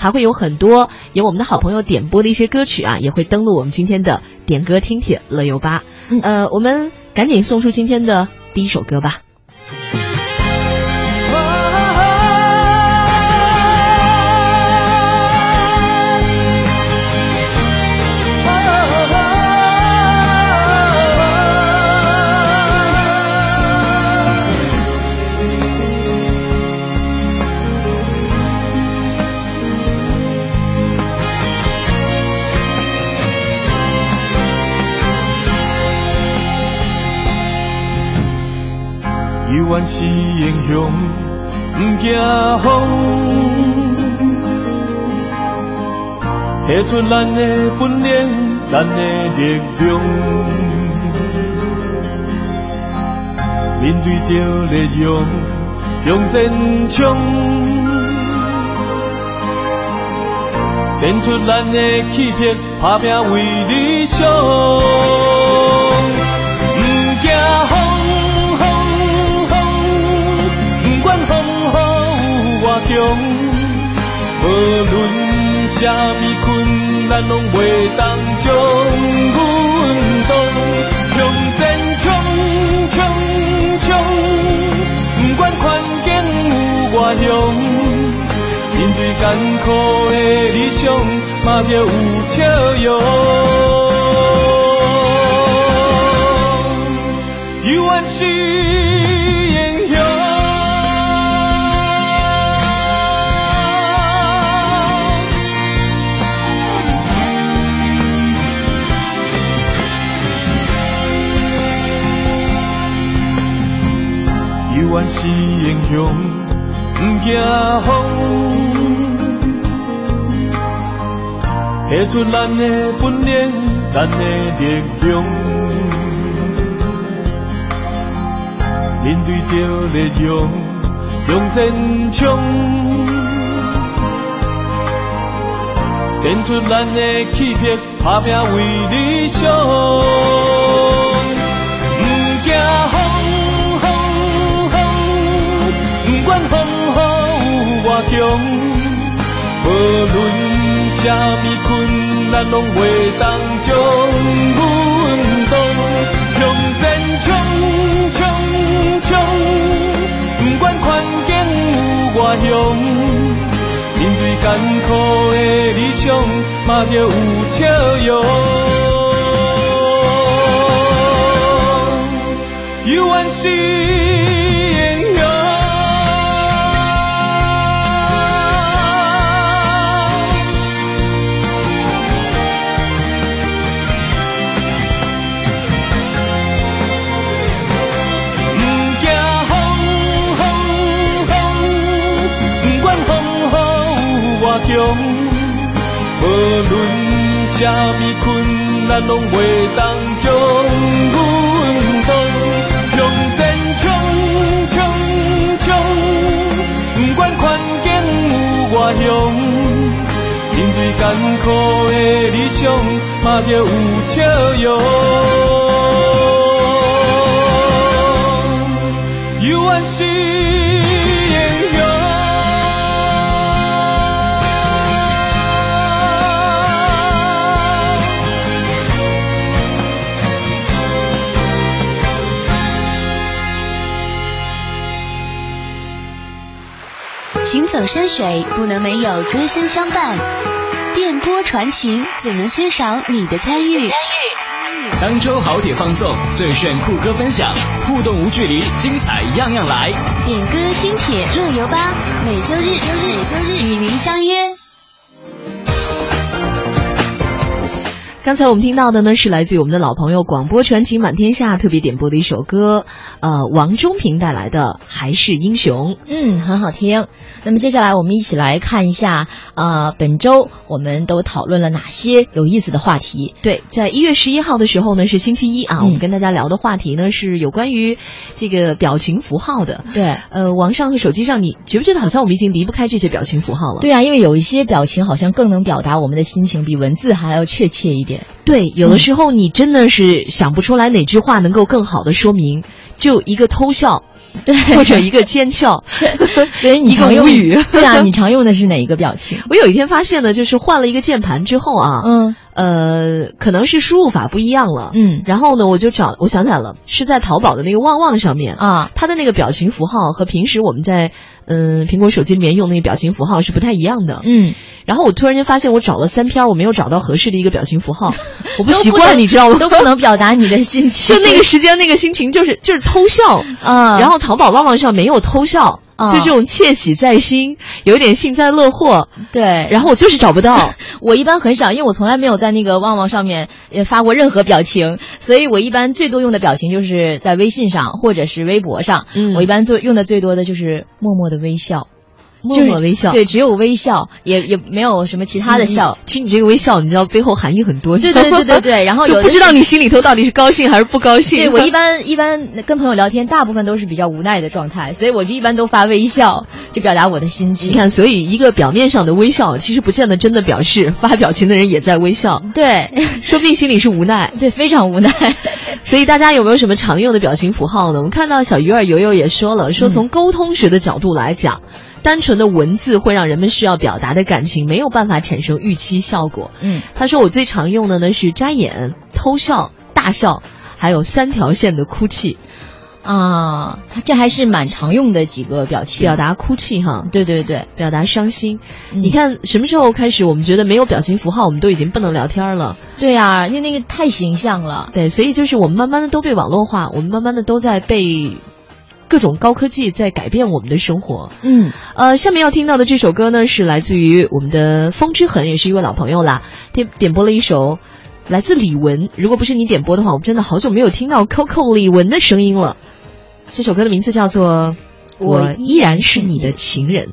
还会有很多有我们的好朋友点播的一些歌曲啊，也会登录我们今天的点歌听帖乐游吧。呃，我们赶紧送出今天的第一首歌吧。出咱的本领，咱的力量。面对着烈日，向前冲，献出咱的气魄，打拼为理想。毋惊风风风，不管风雨有多强，无论啥物困。咱，拢袂当将阮挡。向前冲冲冲，不管环境有外凶，面对艰苦的理想，嘛着有笑容。是英雄，不惊风，献出咱的本领，咱的力量，面对着烈阳，向前冲，献出咱的气魄，打拼为理想。强，无论啥物困难，拢袂当将阮挡。向前冲冲冲，不管环境有外凶，面对艰苦的理想，嘛着有笑容。永远是。拢袂当将阮挡。向前冲冲冲，不管环境有外凶，面对艰苦的理想，嘛着有笑容。行走山水不能没有歌声相伴，电波传情怎能缺少你的参与？当周好铁放送，最炫酷歌分享，互动无距离，精彩样样来。点歌听铁乐游吧，每周日、周日、周日与您相约。刚才我们听到的呢，是来自于我们的老朋友广播传奇满天下特别点播的一首歌，呃，王中平带来的《还是英雄》，嗯，很好听。那么接下来我们一起来看一下，呃，本周我们都讨论了哪些有意思的话题？对，在一月十一号的时候呢，是星期一啊，我们跟大家聊的话题呢是有关于这个表情符号的。对，呃，网上和手机上，你觉不觉得好像我们已经离不开这些表情符号了？对啊，因为有一些表情好像更能表达我们的心情，比文字还要确切一点。对，有的时候你真的是想不出来哪句话能够更好的说明，就一个偷笑，对，或者一个奸笑，所以你常用语。对啊，你常用的是哪一个表情？我有一天发现呢，就是换了一个键盘之后啊，嗯呃，可能是输入法不一样了，嗯。然后呢，我就找，我想起来了，是在淘宝的那个旺旺上面，啊。它的那个表情符号和平时我们在嗯、苹果手机里面用那个表情符号是不太一样的。嗯，然后我突然间发现，我找了三篇，我没有找到合适的一个表情符号，我不习惯，你知道吗？都不能表达你的心情，就那个时间那个心情，就是就是偷笑。啊，然后淘宝旺旺上没有偷笑，啊就这种窃喜在心，有点幸灾乐祸。对，然后我就是找不到，我一般很少，因为我从来没有在那个旺旺上面也发过任何表情，所以我一般最多用的表情就是在微信上或者是微博上。嗯我一般做用的最多的就是默默的微笑，默默微笑。对，只有微笑，也也没有什么其他的笑。其实你这个微笑，你知道背后含义很多，对对对对对，然后 就不知道你心里头到底是高兴还是不高兴。对 我一般一般跟朋友聊天，大部分都是比较无奈的状态，所以我就一般都发微笑，就表达我的心情。你看，所以一个表面上的微笑，其实不见得真的表示发表情的人也在微笑，对说不定心里是无奈。对，非常无奈。所以大家有没有什么常用的表情符号呢？我们看到小鱼儿游游也说了，说从沟通学的角度来讲，单纯的文字会让人们需要表达的感情没有办法产生预期效果。嗯，他说我最常用的呢是眨眼、偷笑、大笑，还有三条线的哭泣，啊，这还是蛮常用的几个表情。表达哭泣哈。对对对，表达伤心，嗯你看什么时候开始，我们觉得没有表情符号，我们都已经不能聊天了。对啊，因为那个太形象了。对，所以就是我们慢慢的都被网络化，我们慢慢的都在被各种高科技在改变我们的生活。嗯，呃，下面要听到的这首歌呢，是来自于我们的风之痕，也是一位老朋友啦，点点播了一首来自李玟。如果不是你点播的话，我真的好久没有听到 Coco 李玟的声音了。这首歌的名字叫做《我依然是你的情人》。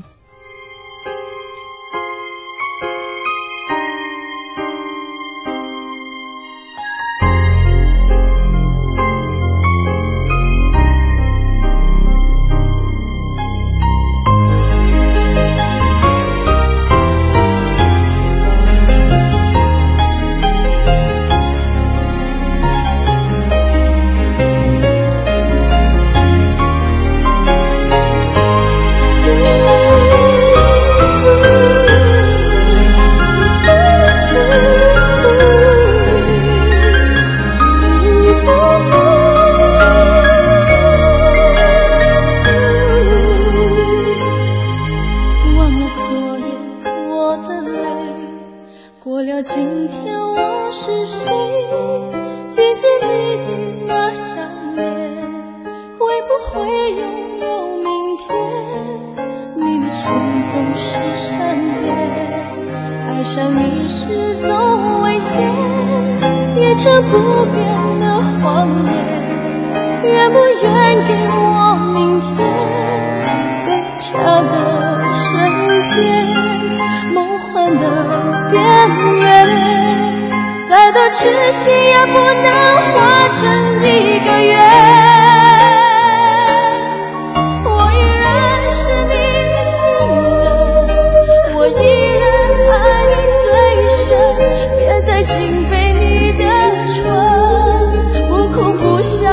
过了今天我是谁？镜子里的那张脸，会不会拥有明天？你的心总是善变，爱上你是种危险，也成不变的谎言。愿不愿给我明天？在恰的瞬间，梦幻的，再多痴心也不能化成一个圆。我依然是你的情人，我依然爱你最深，别再紧背你的唇，不哭不笑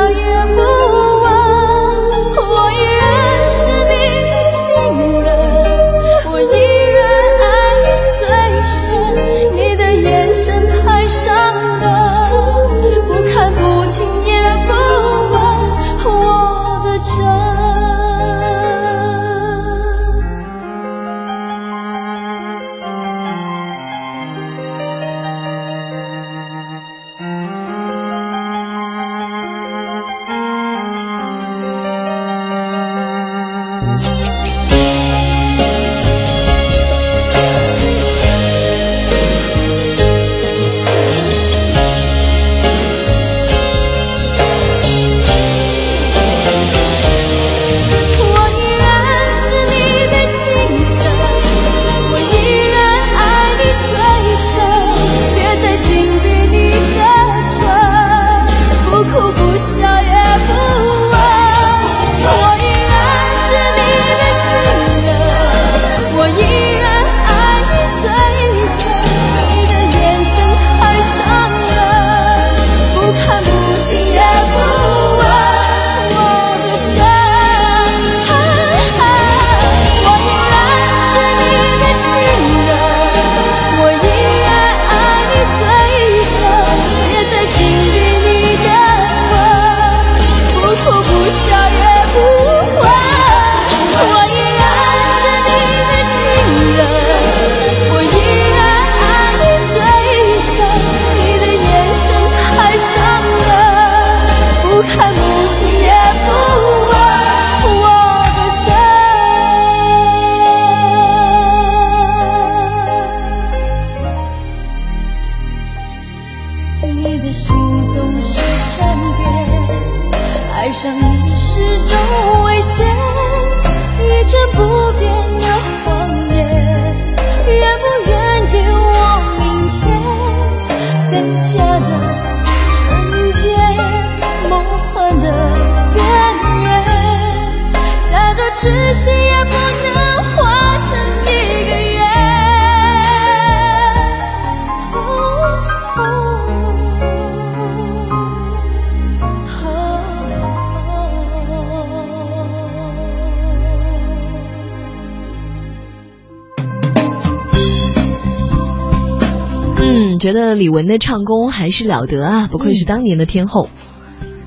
得李玟的唱功还是了得啊，不愧是当年的天后。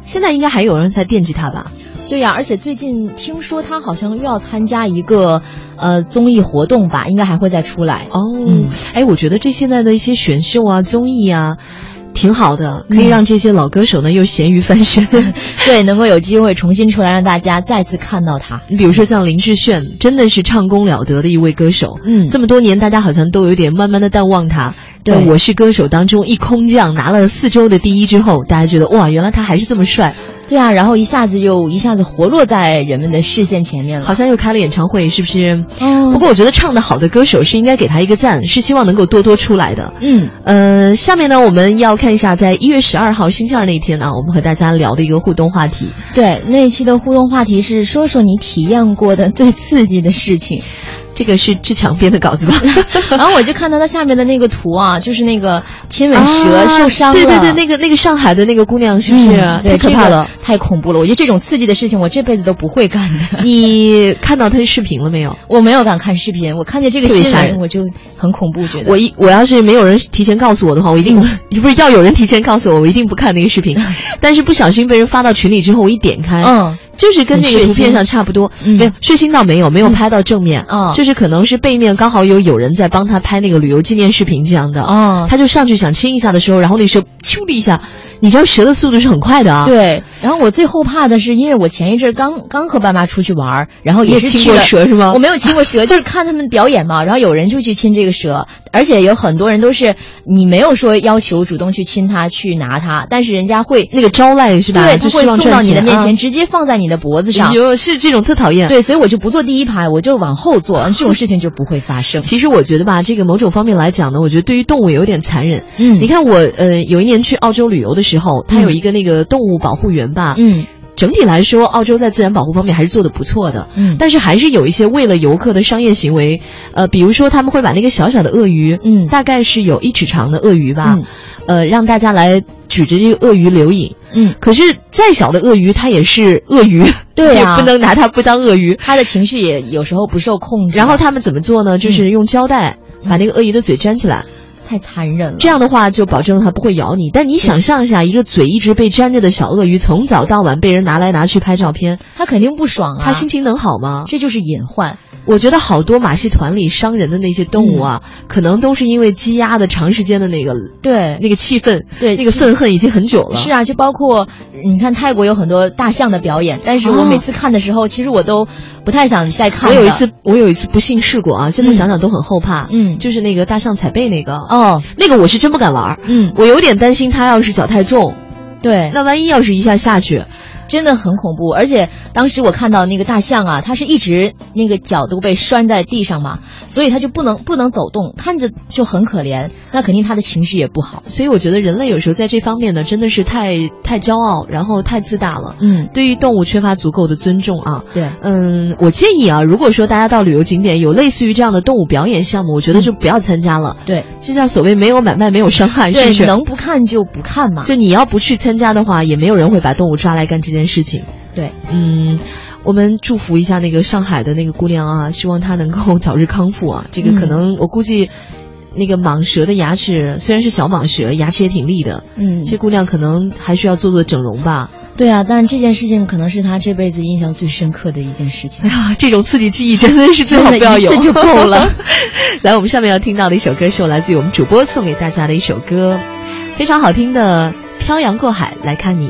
现在应该还有人在惦记她吧？对呀，而且最近听说她好像又要参加一个呃综艺活动吧，应该还会再出来。哦，嗯哎，我觉得这现在的一些选秀啊、综艺啊，挺好的，可以让这些老歌手呢又咸鱼翻身。对，能够有机会重新出来，让大家再次看到他。你比如说像林志炫，真的是唱功了得的一位歌手。嗯这么多年大家好像都有点慢慢的淡忘他。在《我是歌手》当中一空降拿了四周的第一之后，大家觉得哇，原来他还是这么帅，对啊，然后一下子又一下子活络在人们的视线前面了。好像又开了演唱会，是不是？嗯不过我觉得唱得好的歌手是应该给他一个赞，是希望能够多多出来的。嗯，呃，下面呢，我们要看一下，在一月十二号星期二那天呢，我们和大家聊的一个互动话题。对，那一期的互动话题是说说你体验过的最刺激的事情。这个是志强编的稿子吧？然后我就看到他下面的那个图啊，就是那个亲吻蛇受伤了。啊对对对，那个那个上海的那个姑娘是不是？嗯，太可怕了。这个太恐怖了！我觉得这种刺激的事情，我这辈子都不会干的。你看到他的视频了没有？我没有敢看视频，我看见这个新闻，我就很恐怖，觉得我一我要是没有人提前告诉我的话，我一定、不是要有人提前告诉我，我一定不看那个视频。但是不小心被人发到群里之后，我一点开，嗯，就是跟那个图片上差不多，嗯。没有血腥倒没有，没有拍到正面，哦。就是可能是背面刚好有有人在帮他拍那个旅游纪念视频这样的，哦。他就上去想亲一下的时候，然后那蛇咻的一下，你知道蛇的速度是很快的啊，，对。然后我最后怕的是，因为我前一阵儿刚刚和爸妈出去玩儿，然后也是亲过蛇是吗？我没有亲过蛇，就是看他们表演嘛。然后有人就去亲这个蛇，而且有很多人都是你没有说要求主动去亲它、去拿它，但是人家会那个招来是吧？对，就他会送到你的面前，直接放在你的脖子上。有是这种特讨厌。对，所以我就不坐第一排，我就往后坐，这种事情就不会发生。其实我觉得吧，这个某种方面来讲呢，我觉得对于动物有点残忍。嗯你看我呃有一年去澳洲旅游的时候，它有一个那个动物保护员吧，嗯整体来说，澳洲在自然保护方面还是做的不错的。嗯但是还是有一些为了游客的商业行为，呃，比如说他们会把那个小小的鳄鱼，嗯大概是有一尺长的鳄鱼吧，嗯呃，让大家来举着这个鳄鱼留影。嗯，可是再小的鳄鱼，它也是鳄鱼，对呀也不能拿它不当鳄鱼。它的情绪也有时候不受控制，然后他们怎么做呢？就是用胶带把那个鳄鱼的嘴粘起来。太残忍了。这样的话就保证它不会咬你。但你想象一下，一个嘴一直被粘着的小鳄鱼，从早到晚被人拿来拿去拍照片，它肯定不爽啊，它心情能好吗？这就是隐患。我觉得好多马戏团里伤人的那些动物啊，可能都是因为积压的长时间的那个对那个气氛，对那个愤恨已经很久了。是啊，就包括你看泰国有很多大象的表演，但是我哦每次看的时候，其实我都不太想再看。我有一次，我有一次不幸试过啊，现在想想都很后怕。嗯就是那个大象踩背那个，哦，那个我是真不敢玩儿。嗯，我有点担心它要是脚太重，对，那万一要是一下下去，真的很恐怖。而且当时我看到那个大象啊，它是一直那个脚都被拴在地上嘛，所以它就不能不能走动，看着就很可怜。那肯定它的情绪也不好。所以我觉得人类有时候在这方面呢，真的是太太骄傲，然后太自大了。嗯，对于动物缺乏足够的尊重啊。对，嗯，我建议啊，如果说大家到旅游景点有类似于这样的动物表演项目，我觉得就不要参加了。对，就像所谓没有买卖，没有伤害，是不，是？能不看就不看嘛。就你要不去参加的话，也没有人会把动物抓来干这件事情。对，嗯，我们祝福一下那个上海的那个姑娘啊，希望她能够早日康复啊。这个可能我估计，那个蟒蛇的牙齿虽然是小蟒蛇，牙齿也挺利的。嗯，这姑娘可能还需要做做整容吧。对啊，但这件事情可能是他这辈子印象最深刻的一件事情哎。呀，这种刺激记忆真的是最好不要有，一次就够了。来，我们下面要听到的一首歌是我来自于我们主播送给大家的一首歌，非常好听的《漂洋过海来看你》。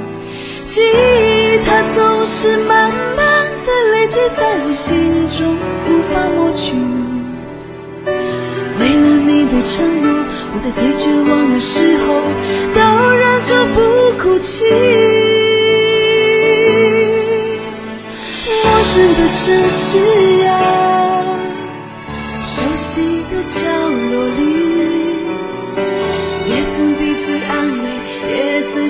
记忆它总是慢慢的累积在我心中，无法抹去。为了你的承诺，我在最绝望的时候都忍着不哭泣。陌生的城市啊，熟悉的角落里，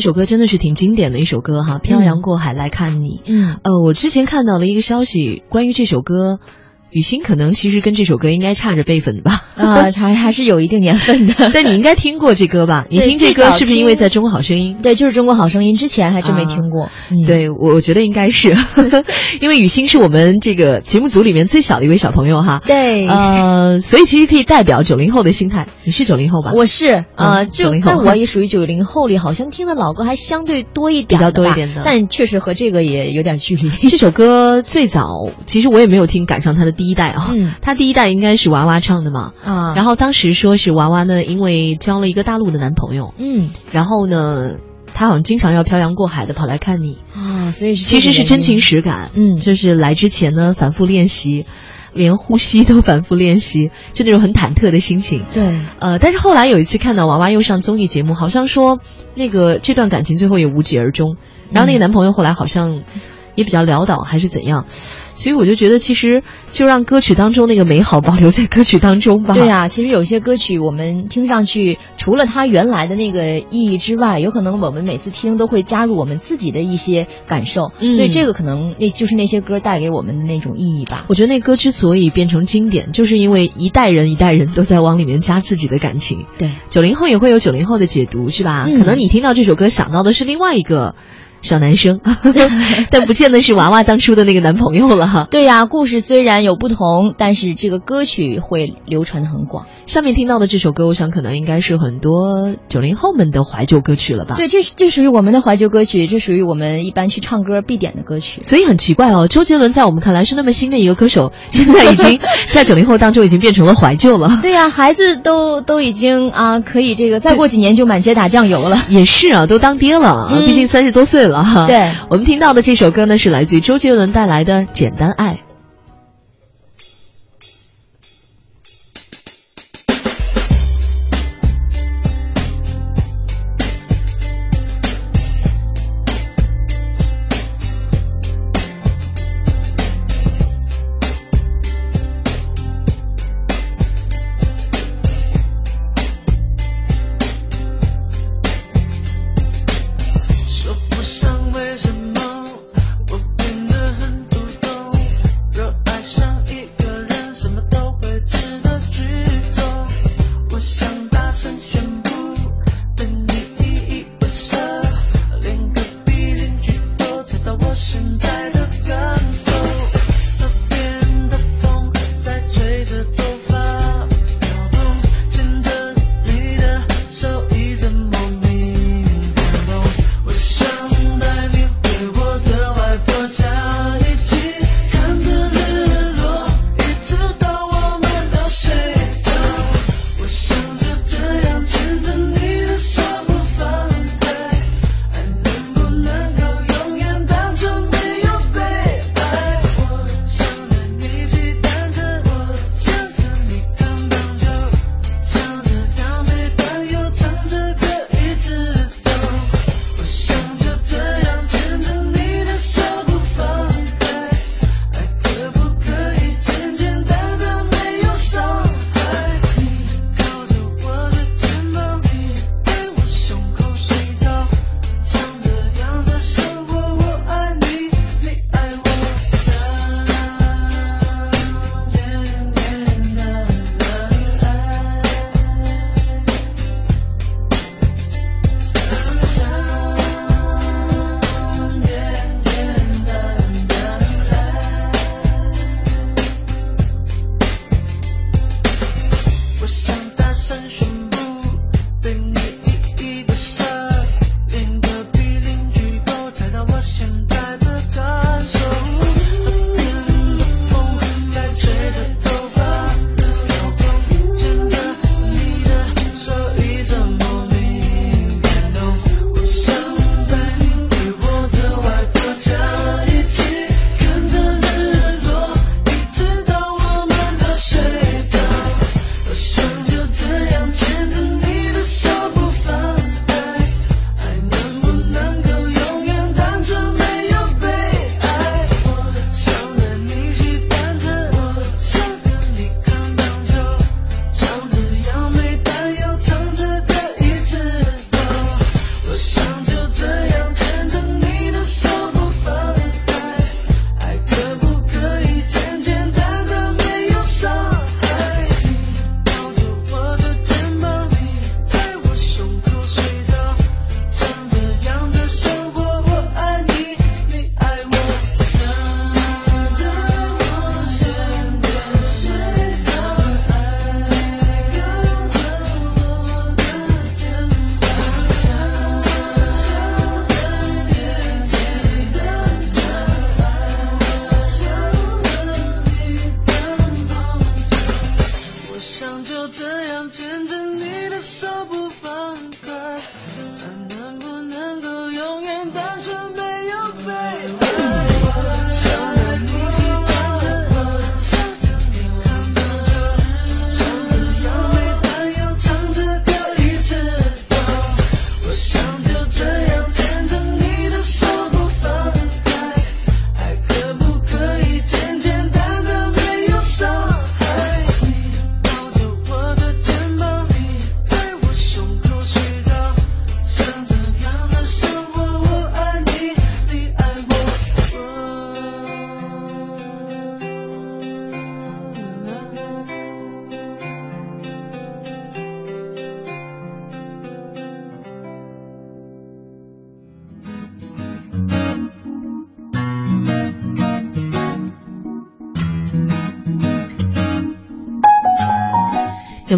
这首歌真的是挺经典的一首歌哈，《漂洋过海来看你》。嗯，呃，我之前看到了一个消息，关于这首歌，雨欣可能其实跟这首歌应该差着辈分吧？啊，还还是有一定年份的。但你应该听过这歌吧？你听这歌是不是因为在《中国好声音》？对，就是《中国好声音》之前还真没听过。嗯，对，我我觉得应该是，因为雨欣是我们这个节目组里面最小的一位小朋友哈。对，呃，所以其实可以代表九零后的心态。你是九零后吧？我是呃，嗯就90后但我 也属于九零后里，好像听的老歌还相对多一点，比较多一点的但确实和这个也有点距离。这首歌最早，其实我也没有听赶上他的第一代啊、嗯他第一代应该是娃娃唱的嘛。啊，然后当时说是娃娃呢，因为交了一个大陆的男朋友，嗯。然后呢，他好像经常要漂洋过海的跑来看你，啊，所以是其实是真情实。实感。嗯。就是来之前呢，反复练习，连呼吸都反复练习，就那种很忐忑的心情。对，呃，但是后来有一次看到娃娃又上综艺节目，好像说那个这段感情最后也无疾而终，然后那个男朋友后来好像也比较潦倒还是怎样，所以我就觉得其实就让歌曲当中那个美好保留在歌曲当中吧。对呀、其实有些歌曲我们听上去，除了它原来的那个意义之外，有可能我们每次听都会加入我们自己的一些感受，嗯所以这个可能那就是那些歌带给我们的那种意义吧。我觉得那歌之所以变成经典，就是因为一代人一代人都在往里面加自己的感情。对，九零后也会有九零后的解读，是吧？嗯可能你听到这首歌想到的是另外一个小男生，但不见得是娃娃当初的那个男朋友了哈。对呀，故事虽然有不同，但是这个歌曲会流传的很广。上面听到的这首歌，我想可能应该是很多九零后们的怀旧歌曲了吧？对，这是这属于我们的怀旧歌曲，这属于我们一般去唱歌必点的歌曲。所以很奇怪哦，周杰伦在我们看来是那么新的一个歌手，现在已经在九零后当中已经变成了怀旧了。对呀，孩子都都已经啊，可以这个再过几年就满街打酱油了。也是啊，都当爹了，嗯毕竟三十多岁了哈。对我们听到的这首歌呢，是来自于周杰伦带来的《简单爱》。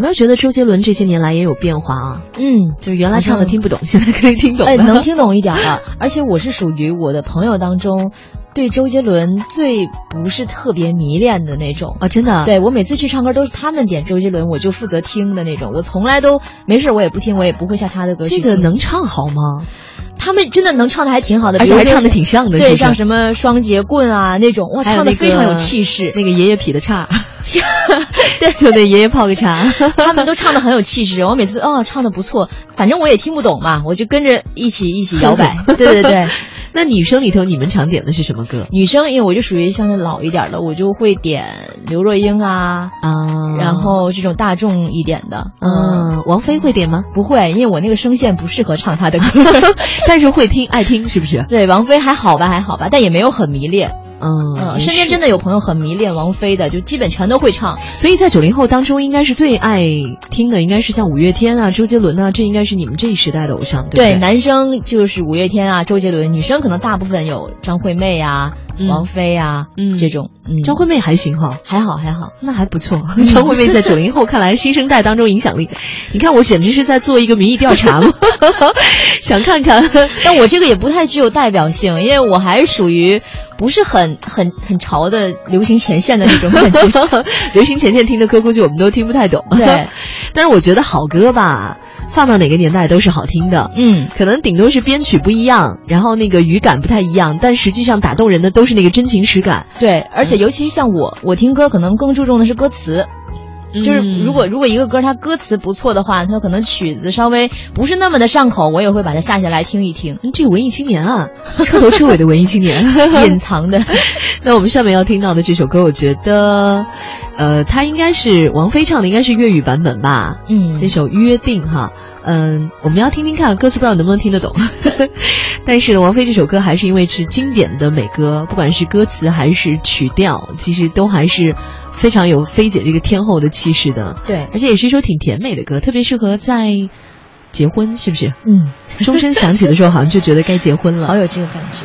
没有觉得周杰伦这些年来也有变化啊？嗯，就原来唱的听不懂，现在可以听懂了。哎，能听懂一点了。而且我是属于我的朋友当中，对周杰伦最不是特别迷恋的那种。啊？真的？，对我每次去唱歌都是他们点周杰伦，我就负责听的那种。我从来都没事，我也不听，我也不会下他的歌曲。这个能唱好吗？他们真的能唱的还挺好的，而且还唱的挺像的，对，像什么双节棍啊那种，哇，唱的非常有气势。那个爷爷劈的叉，对，就给爷爷泡个茶。他们都唱的很有气势，我每次哦唱的不错，反正我也听不懂嘛，我就跟着一起一起摇摆。对 对对，那女生里头，你们常点的是什么歌女生因为我就属于相对老一点的，我就会点刘若英啊，啊？然后这种大众一点的，嗯，嗯，王菲会点吗？不会，因为我那个声线不适合唱她的歌。但是会听，爱听，是不是？对，王菲还好吧，还好吧，但也没有很迷恋。嗯嗯，身边真的。有朋友很迷恋王菲的，就基本全都会唱。所以在九零后当中，应该是最爱听的，应该是像五月天啊、周杰伦啊，这应该是你们这一时代的偶像，对？男生就是五月天啊、周杰伦，女生可能大部分有张惠妹啊、嗯王菲啊，嗯这种。嗯，张惠妹还行哈。还好还好。那还不错，张惠妹在九零后看来新生代当中影响力，你看我简直是在做一个民意调查嘛，想看看。但我这个也不太具有代表性，因为我还是属于不是很很很潮的流行前线的那种感觉。流行前线听的歌，估计我们都听不太懂。对，但是我觉得好歌吧，放到哪个年代都是好听的。嗯，可能顶多是编曲不一样，然后那个语感不太一样，但实际上打动人的都是那个真情实感。对，而且尤其像我，我听歌可能更注重的是歌词。就是嗯如果如果一个歌它歌词不错的话，它可能曲子稍微不是那么的上口，我也会把它下下来听一听。嗯这个文艺青年啊，彻头彻尾的文艺青年，隐藏的，那我们下面要听到的这首歌，我觉得，呃，它应该是王菲唱的，应该是粤语版本吧？嗯这首《约定》哈，嗯，我们要听听看歌词，不知道能不能听得懂。但是王菲这首歌还是因为是经典的美歌，不管是歌词还是曲调，其实都还是非常有菲姐这个天后的气势的。对，而且也是一首挺甜美的歌，特别适合在结婚，是不是？嗯，钟声响起的时候，好像就觉得该结婚了。好有这个感觉。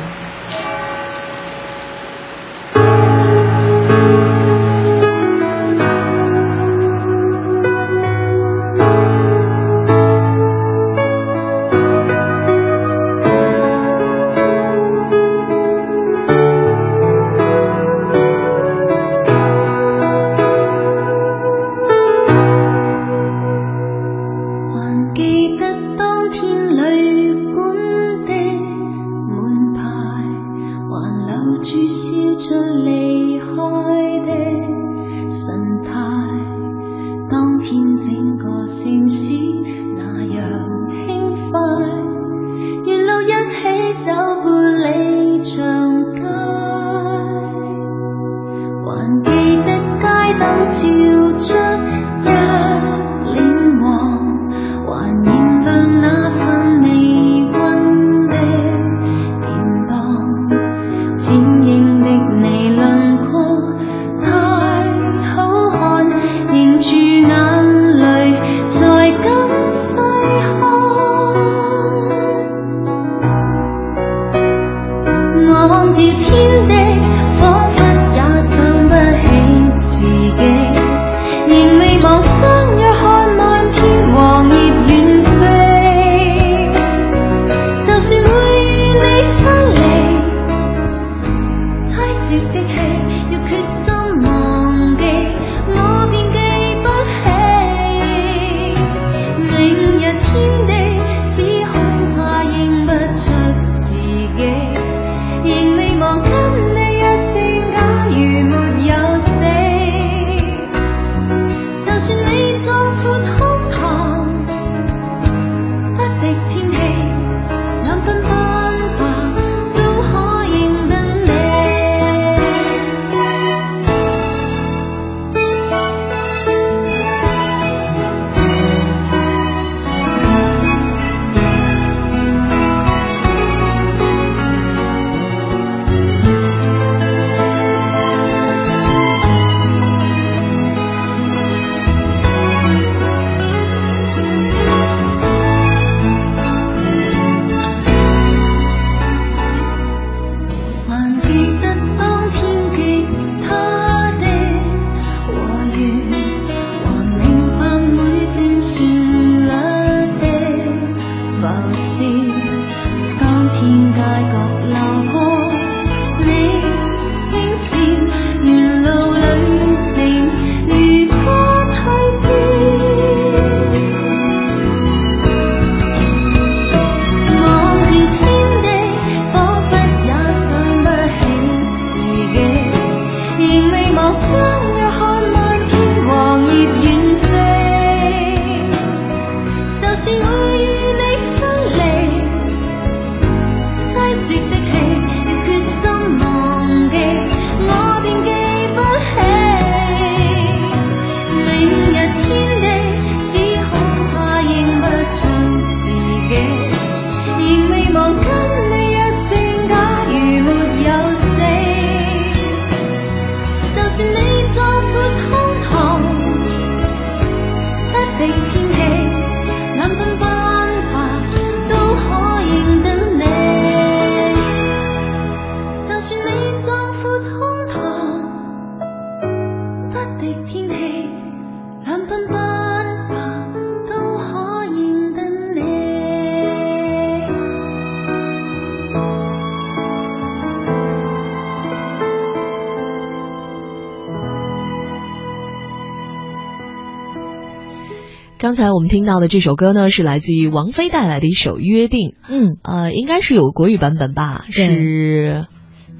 刚才我们听到的这首歌呢，是来自于王菲带来的一首《约定》，嗯，呃，应该是有国语版本吧？对是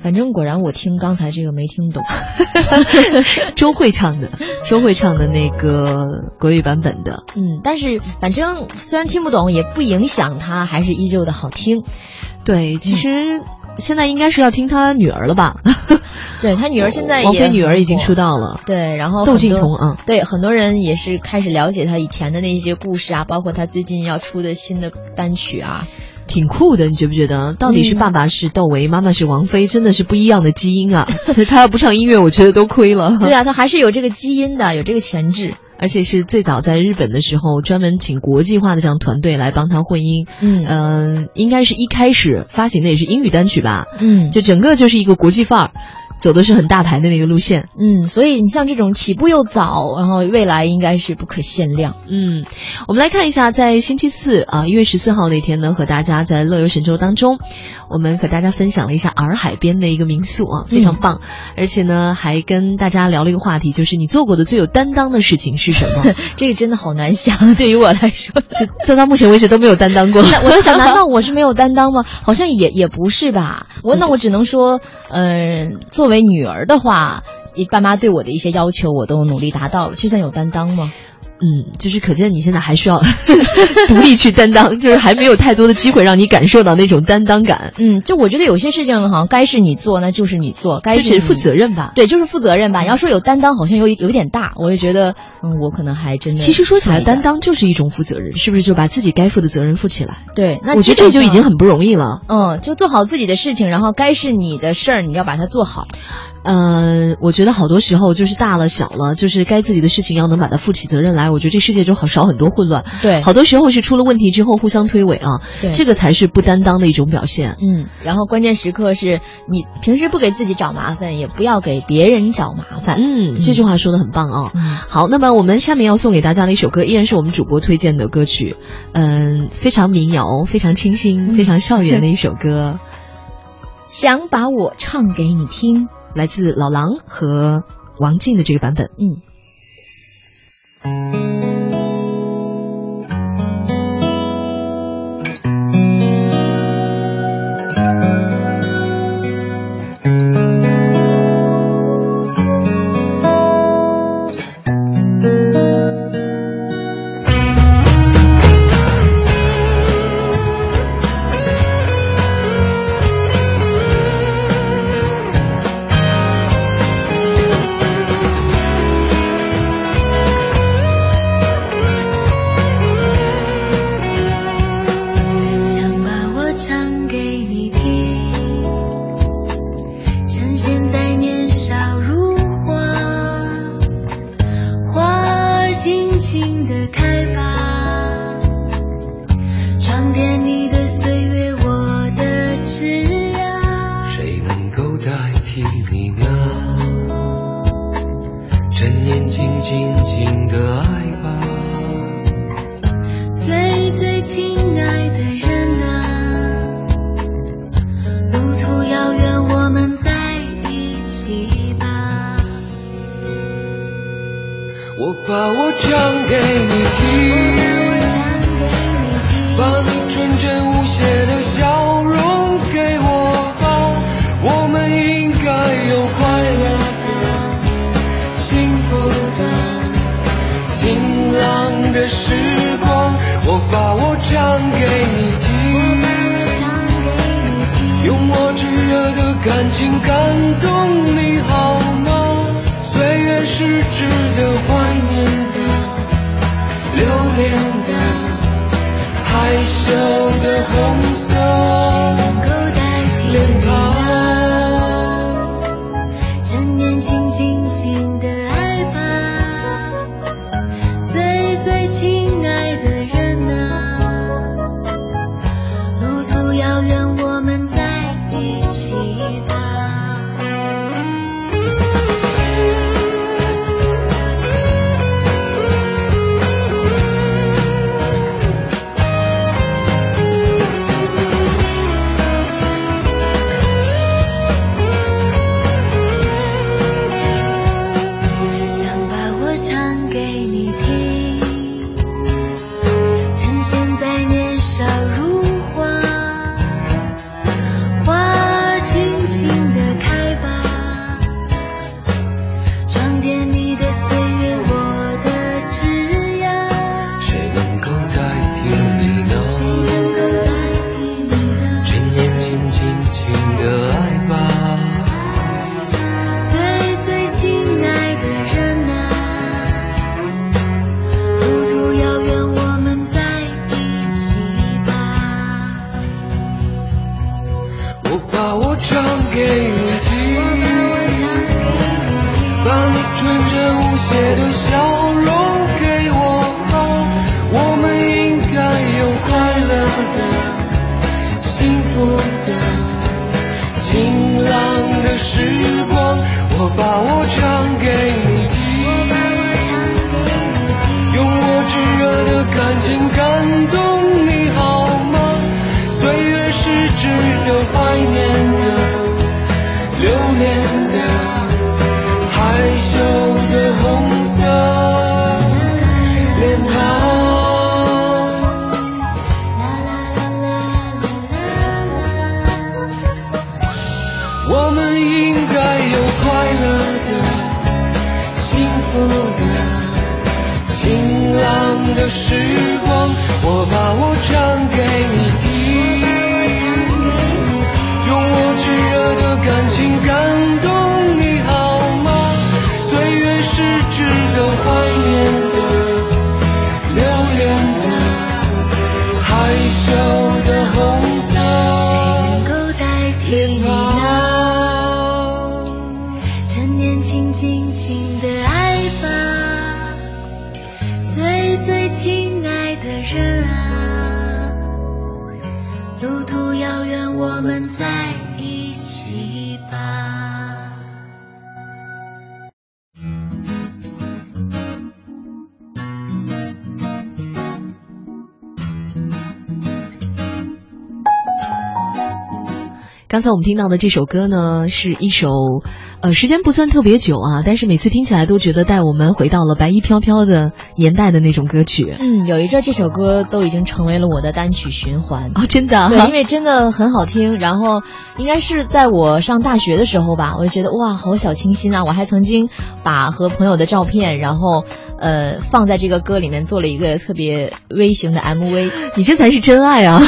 反正果然我听刚才这个没听懂。周慧唱的，周慧唱的那个国语版本的。嗯，但是反正虽然听不懂，也不影响它还是依旧的好听。对，其实现在应该是要听他女儿了吧？对他女儿现在也王菲女儿已经出道了。对，然后窦靖童啊对很多人也是开始了解他以前的那些故事啊，包括他最近要出的新的单曲啊。挺酷的，你觉不觉得？到底是嗯爸爸是窦唯，妈妈是王菲，真的是不一样的基因啊！他要不唱音乐，我觉得都亏了。对啊，他还是有这个基因的，有这个潜质。而且是最早在日本的时候，专门请国际化的这样团队来帮他混音。嗯。嗯、应该是一开始发行的也是英语单曲吧，嗯。就整个就是一个国际范儿，走的是很大牌的那个路线。嗯，所以你像这种起步又早，然后未来应该是不可限量。嗯，我们来看一下，在星期四啊，一月十四号那天呢，和大家在乐游神州当中，我们和大家分享了一下洱海边的一个民宿啊，非常棒，而且呢，还跟大家聊了一个话题，就是你做过的最有担当的事情是什么？这个真的好难想，对于我来说。就做到目前为止都没有担当过。那我在想，难道我是没有担当吗？好像也也不是吧。我那我只能说，嗯、作为女儿的话，爸妈对我的一些要求，我都努力达到了，就算有担当吗？嗯，就是可见你现在还需要 独立去担当，就是还没有太多的机会让你感受到那种担当感，嗯，就我觉得有些事情好像该是你做，那就是你做，该是是负责任吧。对，就是负责任吧。要说有担当，好像有有点大，我就觉得，嗯，我可能还真的。其实说起来，担，当就是一种负责任，是不是？就把自己该负的责任负起来。对，那我觉得这就已经很不容易了。嗯，就做好自己的事情，然后该是你的事儿，你要把它做好。呃，我觉得好多时候就是大了小了，就是该自己的事情要能把它负起责任来，我觉得这世界就好少很多混乱。对好多时候是出了问题之后互相推诿啊，对这个才是不担当的一种表现。嗯，然后关键时刻是你平时不给自己找麻烦，也不要给别人找麻烦。嗯，这句话说的很棒啊、嗯好，那么我们下面要送给大家的一首歌，依然是我们主播推荐的歌曲，嗯，非常民谣，非常清新，嗯非常校园的一首歌，想把我唱给你听。来自老狼和王静的这个版本。嗯。尽情的爱吧。to 才我们听到的这首歌呢，是一首，呃，时间不算特别久啊，但是每次听起来都觉得带我们回到了白衣飘飘的年代的那种歌曲。嗯，有一阵这首歌都已经成为了我的单曲循环。哦，真的啊，对，因为真的很好听。然后应该是在我上大学的时候吧，我就觉得哇，好小清新啊！我还曾经把和朋友的照片，然后呃放在这个歌里面做了一个特别微型的 MV。你这才是真爱啊！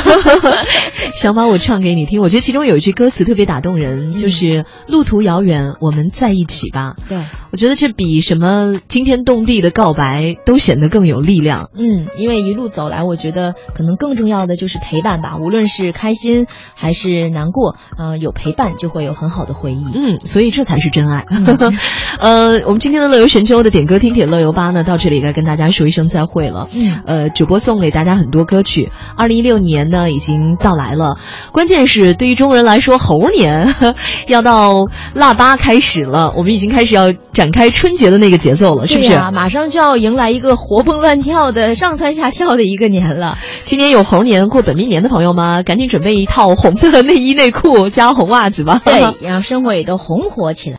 想把我唱给你听，我觉得其中有一句歌词特别打动人，就是“路途遥远，我们在一起吧”。对，我觉得这比什么惊天动地的告白都显得更有力量。嗯，因为一路走来，我觉得可能更重要的就是陪伴吧，无论是开心还是难过，嗯、有陪伴就会有很好的回忆。嗯，所以这才是真爱。呃，我们今天的乐游神州的点歌听铁乐游吧呢，到这里该跟大家说一声再会了。嗯，呃，主播送给大家很多歌曲。二零一六年呢已经到来了，关键是对于中国人来说，猴年 要到腊八开始了，我们已经开始要展开春节的那个节奏了，是不是？啊马上就要迎来一个活蹦乱跳的上蹿下跳的一个年了。今年有猴年过本命年的朋友吗？赶紧准备一套红的内衣内裤加红袜子吧。对，让生活也都红火起来。